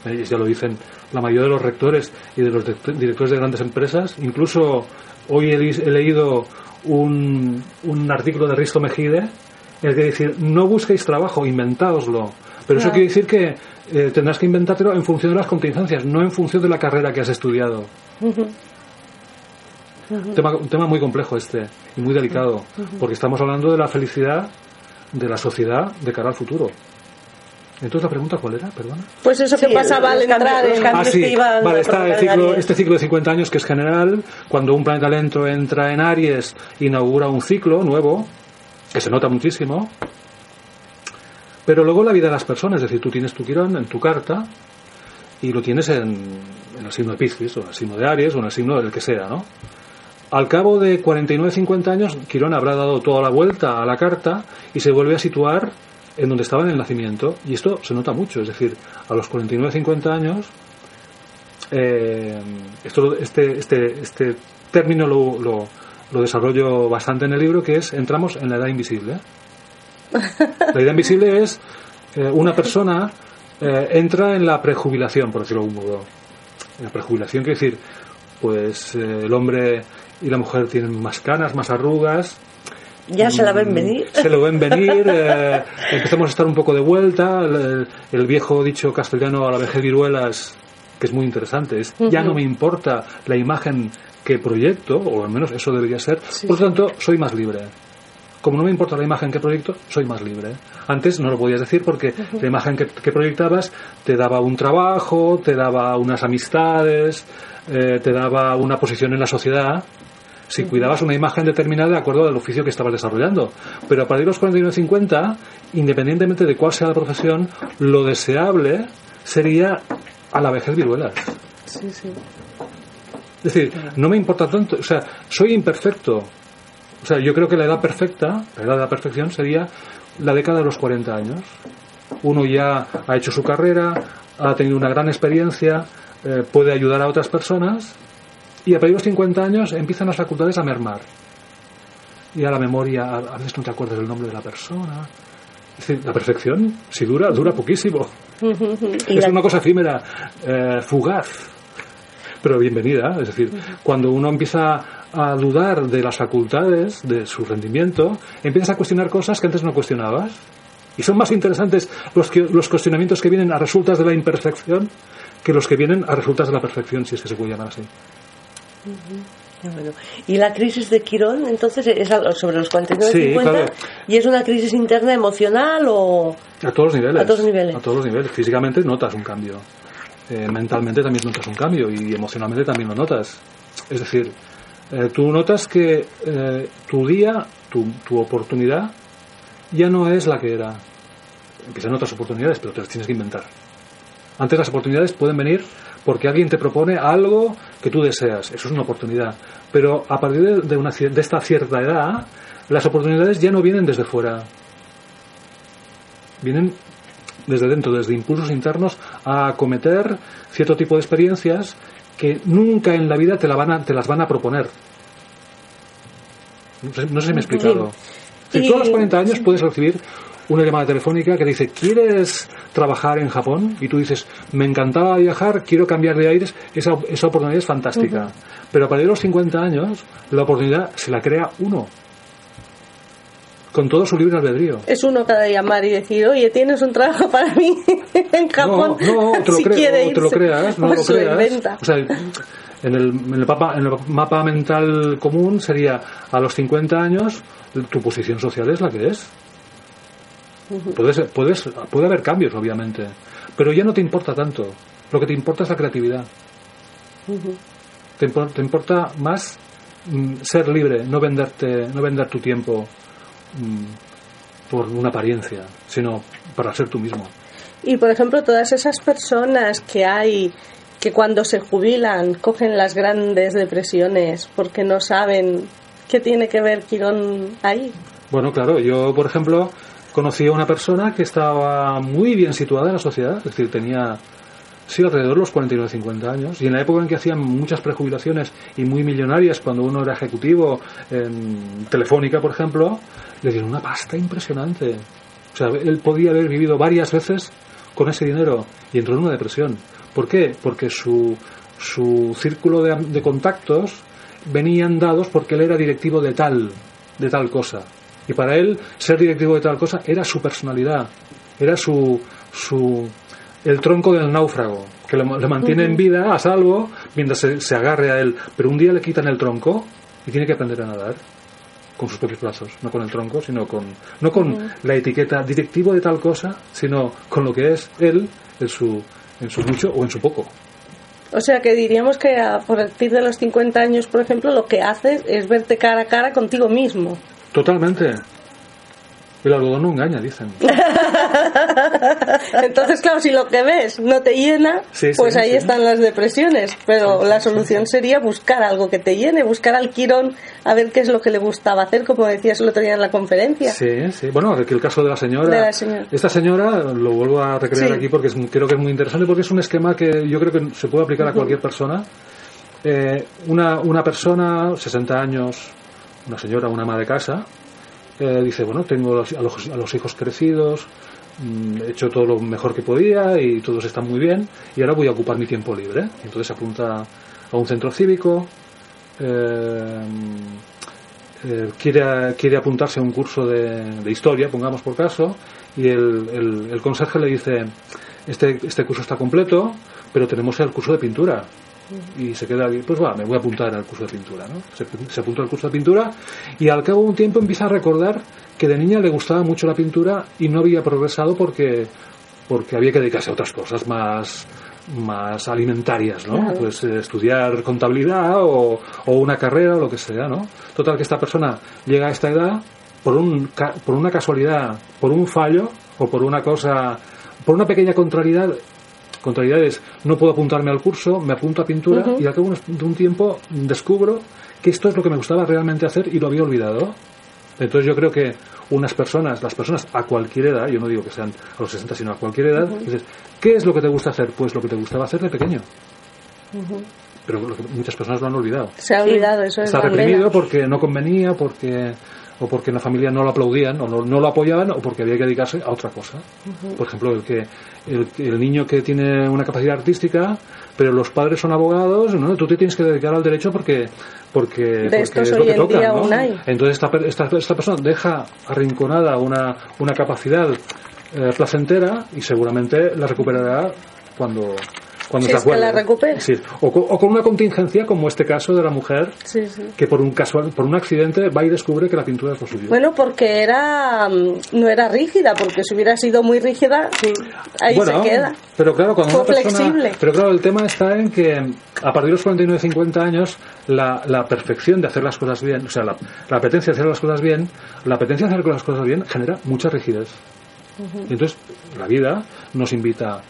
Eh, Ya lo dicen la mayoría de los rectores y de los direct- directores de grandes empresas. Incluso hoy he, leído un, un artículo de Risto Mejide en el que decir, no busquéis trabajo, inventáoslo. Pero eso quiere decir que eh, tendrás que inventártelo en función de las contingencias, no en función de la carrera que has estudiado. Un tema, un tema muy complejo este y muy delicado, porque estamos hablando de la felicidad de la sociedad de cara al futuro. Entonces la pregunta cuál era, perdona. Pues eso que Sí, pasaba al entrar en... Ah, sí, que iban vale, a está el ciclo, Aries. este ciclo de 50 años que es general, cuando un planeta lento entra en Aries, inaugura un ciclo nuevo, que se nota muchísimo, pero luego la vida de las personas, es decir, tú tienes tu Quirón en tu carta y lo tienes en, en el signo de Piscis, o en el signo de Aries, o en el signo del que sea, ¿no? Al cabo de 49-50 años, Quirón habrá dado toda la vuelta a la carta y se vuelve a situar en donde estaba en el nacimiento. Y esto se nota mucho, es decir, a los 49-50 años, eh, esto, este, este, este término lo, lo, lo desarrollo bastante en el libro, que es entramos en la edad invisible. La edad invisible es eh, una persona eh, entra en la prejubilación, por decirlo de algún modo. La prejubilación quiere decir, pues el hombre y la mujer tienen más canas, más arrugas, Ya se la ven venir. se lo ven venir, eh, empezamos a estar un poco de vuelta, el, el viejo dicho castellano a la vejez viruelas, que es muy interesante, es ya no me importa la imagen que proyecto, o al menos eso debería ser, por lo tanto soy más libre. como no me importa la imagen que proyecto, soy más libre. Antes no lo podías decir porque la imagen que, que proyectabas te daba un trabajo, te daba unas amistades, eh, te daba una posición en la sociedad si cuidabas una imagen determinada de acuerdo al oficio que estabas desarrollando. Pero a partir de los 49-50, independientemente de cuál sea la profesión, lo deseable sería a la vejez viruelas. Sí, sí. Es decir, no me importa tanto, o sea, soy imperfecto. O sea, yo creo que la edad perfecta, la edad de la perfección sería la década de los 40 años. Uno ya ha hecho su carrera, ha tenido una gran experiencia, eh, puede ayudar a otras personas y a partir de los 50 años empiezan las facultades a mermar. Y a la memoria, a veces no te acuerdas del nombre de la persona. Es decir, la perfección, si dura, dura poquísimo. Es una cosa efímera, eh, fugaz, pero bienvenida. Es decir, cuando uno empieza a dudar de las facultades, de su rendimiento, empiezas a cuestionar cosas que antes no cuestionabas. Y son más interesantes los, que, los cuestionamientos que vienen a resultas de la imperfección que los que vienen a resultas de la perfección, si es que se puede llamar así. Bueno. Y la crisis de Quirón, entonces, es sobre los 49 Sí, 50 claro. y es una crisis interna emocional o A todos los niveles. A todos los niveles. A todos los niveles. Físicamente notas un cambio. Eh, mentalmente también notas un cambio y emocionalmente también lo notas. Es decir, eh, tú notas que eh, tu día, tu, tu oportunidad, ya no es la que era. Empiezan otras oportunidades, pero te las tienes que inventar. Antes las oportunidades pueden venir porque alguien te propone algo que tú deseas. Eso es una oportunidad. Pero a partir de, una, de esta cierta edad, las oportunidades ya no vienen desde fuera. Vienen desde dentro, desde impulsos internos, a acometer cierto tipo de experiencias que nunca en la vida te, la van a- te las van a proponer. No sé, no sé si me he explicado. Tú a los Y- 40 años puedes recibir una llamada telefónica que te dice, ¿quieres trabajar en Japón? Y tú dices, me encantaba viajar, quiero cambiar de aires, esa, esa oportunidad es fantástica. Pero a partir de los 50 años, la oportunidad se la crea uno, con todo su libre albedrío. Es uno cada llamar y decir, oye, tienes un trabajo para mí en Japón. No, no, te lo, si cre- quiere o te lo creas, no O lo creas. inventa. O sea, en el, en, el mapa, en el mapa mental común sería a los 50 años tu posición social es la que es. Puedes, puedes, puede haber cambios, obviamente, pero ya no te importa tanto. Lo que te importa es la creatividad. te, impor- te importa más mm, ser libre, no venderte, no vender tu tiempo mm, por una apariencia, sino para ser tú mismo. Y por ejemplo, todas esas personas que hay que cuando se jubilan cogen las grandes depresiones porque no saben qué tiene que ver Quirón ahí. Bueno, claro, yo, por ejemplo, conocí a una persona que estaba muy bien situada en la sociedad, es decir, tenía, sí, alrededor de los 49 50 años, y en la época en que hacían muchas prejubilaciones y muy millonarias, cuando uno era ejecutivo en Telefónica, por ejemplo, le dieron una pasta impresionante. O sea, él podía haber vivido varias veces con ese dinero y entró en una depresión. ¿Por qué? Porque su, su círculo de, de contactos venían dados porque él era directivo de tal, de tal cosa. Y para él ser directivo de tal cosa era su personalidad, era su, su el tronco del náufrago, que le, le mantiene en vida, a salvo, mientras se, se agarre a él. Pero un día le quitan el tronco y tiene que aprender a nadar con sus propios brazos, no con el tronco, sino con no con la etiqueta directivo de tal cosa, sino con lo que es él en su en su mucho o en su poco. O sea que diríamos que a partir de los 50 años, por ejemplo, lo que haces es verte cara a cara contigo mismo. Totalmente. El algodón no engaña, dicen. Entonces, claro, si lo que ves no te llena, Sí, sí, pues ahí sí. están las depresiones. Pero la solución sería buscar algo que te llene, buscar al Quirón a ver qué es lo que le gustaba hacer, como decías el otro día en la conferencia. Sí, sí. Bueno, aquí el caso de la señora. De la señora. Esta señora, lo vuelvo a recrear aquí porque es- creo que es muy interesante, porque es un esquema que yo creo que se puede aplicar a cualquier persona. Eh, una, una persona, 60 años, una señora, una ama de casa, eh, dice, bueno, tengo a, los, a los hijos crecidos, mm, he hecho todo lo mejor que podía y todos están muy bien, y ahora voy a ocupar mi tiempo libre. Entonces se apunta a un centro cívico, eh, eh, quiere, quiere apuntarse a un curso de, de historia, pongamos por caso, y el, el, el conserje le dice, este, este curso está completo, pero tenemos el curso de pintura. Y se queda ahí, pues va, me voy a apuntar al curso de pintura, ¿no? Se, se apunta al curso de pintura y al cabo de un tiempo empieza a recordar que de niña le gustaba mucho la pintura y no había progresado porque, porque había que dedicarse a otras cosas más más alimentarias, ¿no? Pues eh, estudiar contabilidad o, o una carrera o lo que sea, ¿no? Total que esta persona llega a esta edad por, un, por una casualidad, por un fallo o por una cosa, por una pequeña contrariedad, contrariedades, no puedo apuntarme al curso, me apunto a pintura y al cabo de un tiempo descubro que esto es lo que me gustaba realmente hacer y lo había olvidado. Entonces yo creo que unas personas, las personas a cualquier edad, yo no digo que sean a los 60, sino a cualquier edad, dices, ¿qué es lo que te gusta hacer? Pues lo que te gustaba hacer de pequeño. Pero lo que muchas personas lo han olvidado. Se ha olvidado, eso es Está reprimido porque no convenía, porque o porque en la familia no lo aplaudían o no, no lo apoyaban o porque había que dedicarse a otra cosa. Por ejemplo, el que el, niño que tiene una capacidad artística, pero los padres son abogados, ¿no? Tú te tienes que dedicar al derecho porque porque, es lo que toca, ¿no? Entonces esta, esta, esta persona deja arrinconada una, una capacidad eh, placentera y seguramente la recuperará cuando cuando Si se es que la recupera. Sí, o, o con una contingencia como este caso de la mujer Sí, sí. que por un casual, por un accidente va y descubre que la pintura es lo suyo. Bueno, porque era mm, no era rígida, porque si hubiera sido muy rígida, ahí Bueno, se queda. Pero claro, cuando Fue una persona, flexible. pero claro, el tema está en que a partir de los 49 50 años la, la perfección de hacer las cosas bien, o sea, la, la apetencia de hacer las cosas bien, la apetencia de hacer las cosas bien genera mucha rigidez. Y entonces la vida nos invita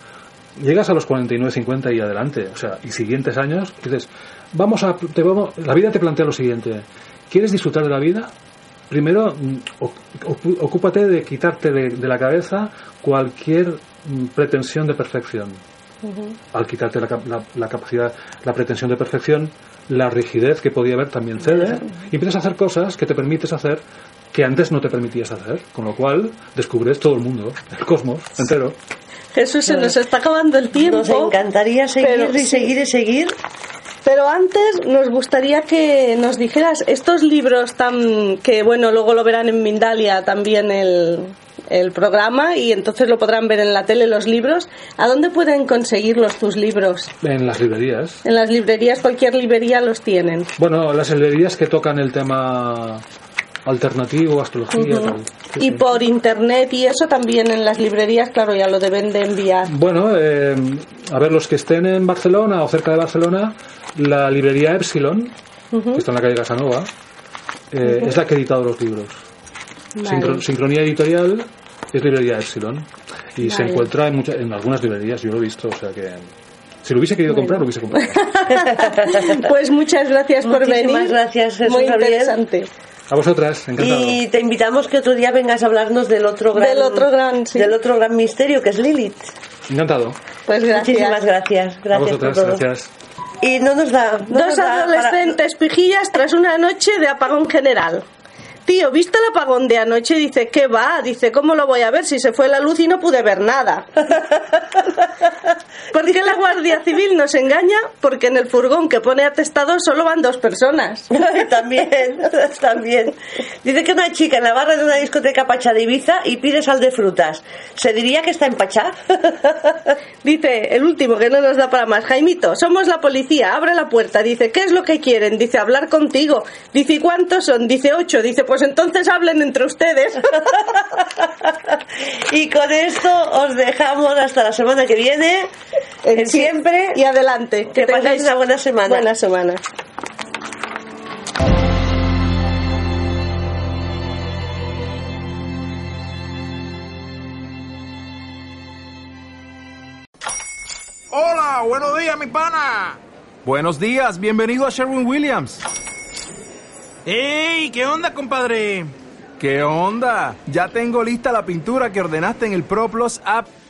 llegas a los 49, 50 y adelante, o sea, y siguientes años, dices, vamos a, te vamos, la vida te plantea lo siguiente, ¿quieres disfrutar de la vida? Primero, mm, ocúpate de quitarte de, de la cabeza cualquier mm, pretensión de perfección. Al quitarte la- la capacidad, la pretensión de perfección, la rigidez que podía haber también cede, y empiezas a hacer cosas que te permites hacer que antes no te permitías hacer, con lo cual descubres todo el mundo, el cosmos entero. Jesús, se nos está acabando el tiempo. Nos encantaría seguir pero y sí. seguir y seguir. Pero antes nos gustaría que nos dijeras estos libros tan que bueno luego lo verán en Mindalia también el, el programa y entonces lo podrán ver en la tele los libros. ¿A dónde pueden conseguirlos tus libros? En las librerías. En las librerías, cualquier librería los tienen. Bueno, las librerías que tocan el tema alternativo, astrología. tal. Sí, Y sí. por internet y eso también en las librerías, claro, ya lo deben de enviar. Bueno, eh, a ver, los que estén en Barcelona o cerca de Barcelona, la librería Epsilon, que está en la calle Casanova, eh, es la que ha editado los libros. Sincro- sincronía Editorial es librería Epsilon. Y se encuentra en, muchas- en algunas librerías, yo lo he visto, o sea que... Si lo hubiese querido comprar, lo hubiese comprado. Pues muchas gracias por venir. gracias, Jesús Muy Gabriel. A vosotras, encantado. Y te invitamos que otro día vengas a hablarnos del otro gran, Del otro gran, sí. del otro gran misterio que es Lilith. Encantado. Pues Muchísimas gracias. gracias. Gracias a vosotras, por todo. gracias. Y no nos da. no Dos nos da para- adolescentes pijillas tras una noche de apagón general. Tío, ¿viste el apagón de anoche? Dice, ¿qué va? Dice, ¿cómo lo voy a ver si se fue la luz y no pude ver nada? ¿Por qué la Guardia Civil nos engaña? Porque en el furgón que pone atestado solo van dos personas. también, también. Dice que una chica en la barra de una discoteca Pachá de Ibiza y pide sal de frutas. ¿Se diría que está en Pachá? Dice, el último que no nos da para más, Jaimito, somos la policía, abre la puerta. Dice, ¿qué es lo que quieren? Dice, hablar contigo. Dice, ¿y cuántos son? Dice, ocho. Dice, pues entonces hablen entre ustedes. y con esto os dejamos hasta la semana que viene. En siempre. Y adelante. Que paséis una buena semana. Buena semana. Hola, buenos días, mi pana. Buenos días, bienvenido a Sherwin Williams. ¡Ey! ¿Qué onda, compadre? ¿Qué onda? Ya tengo lista la pintura que ordenaste en el ProPlus app.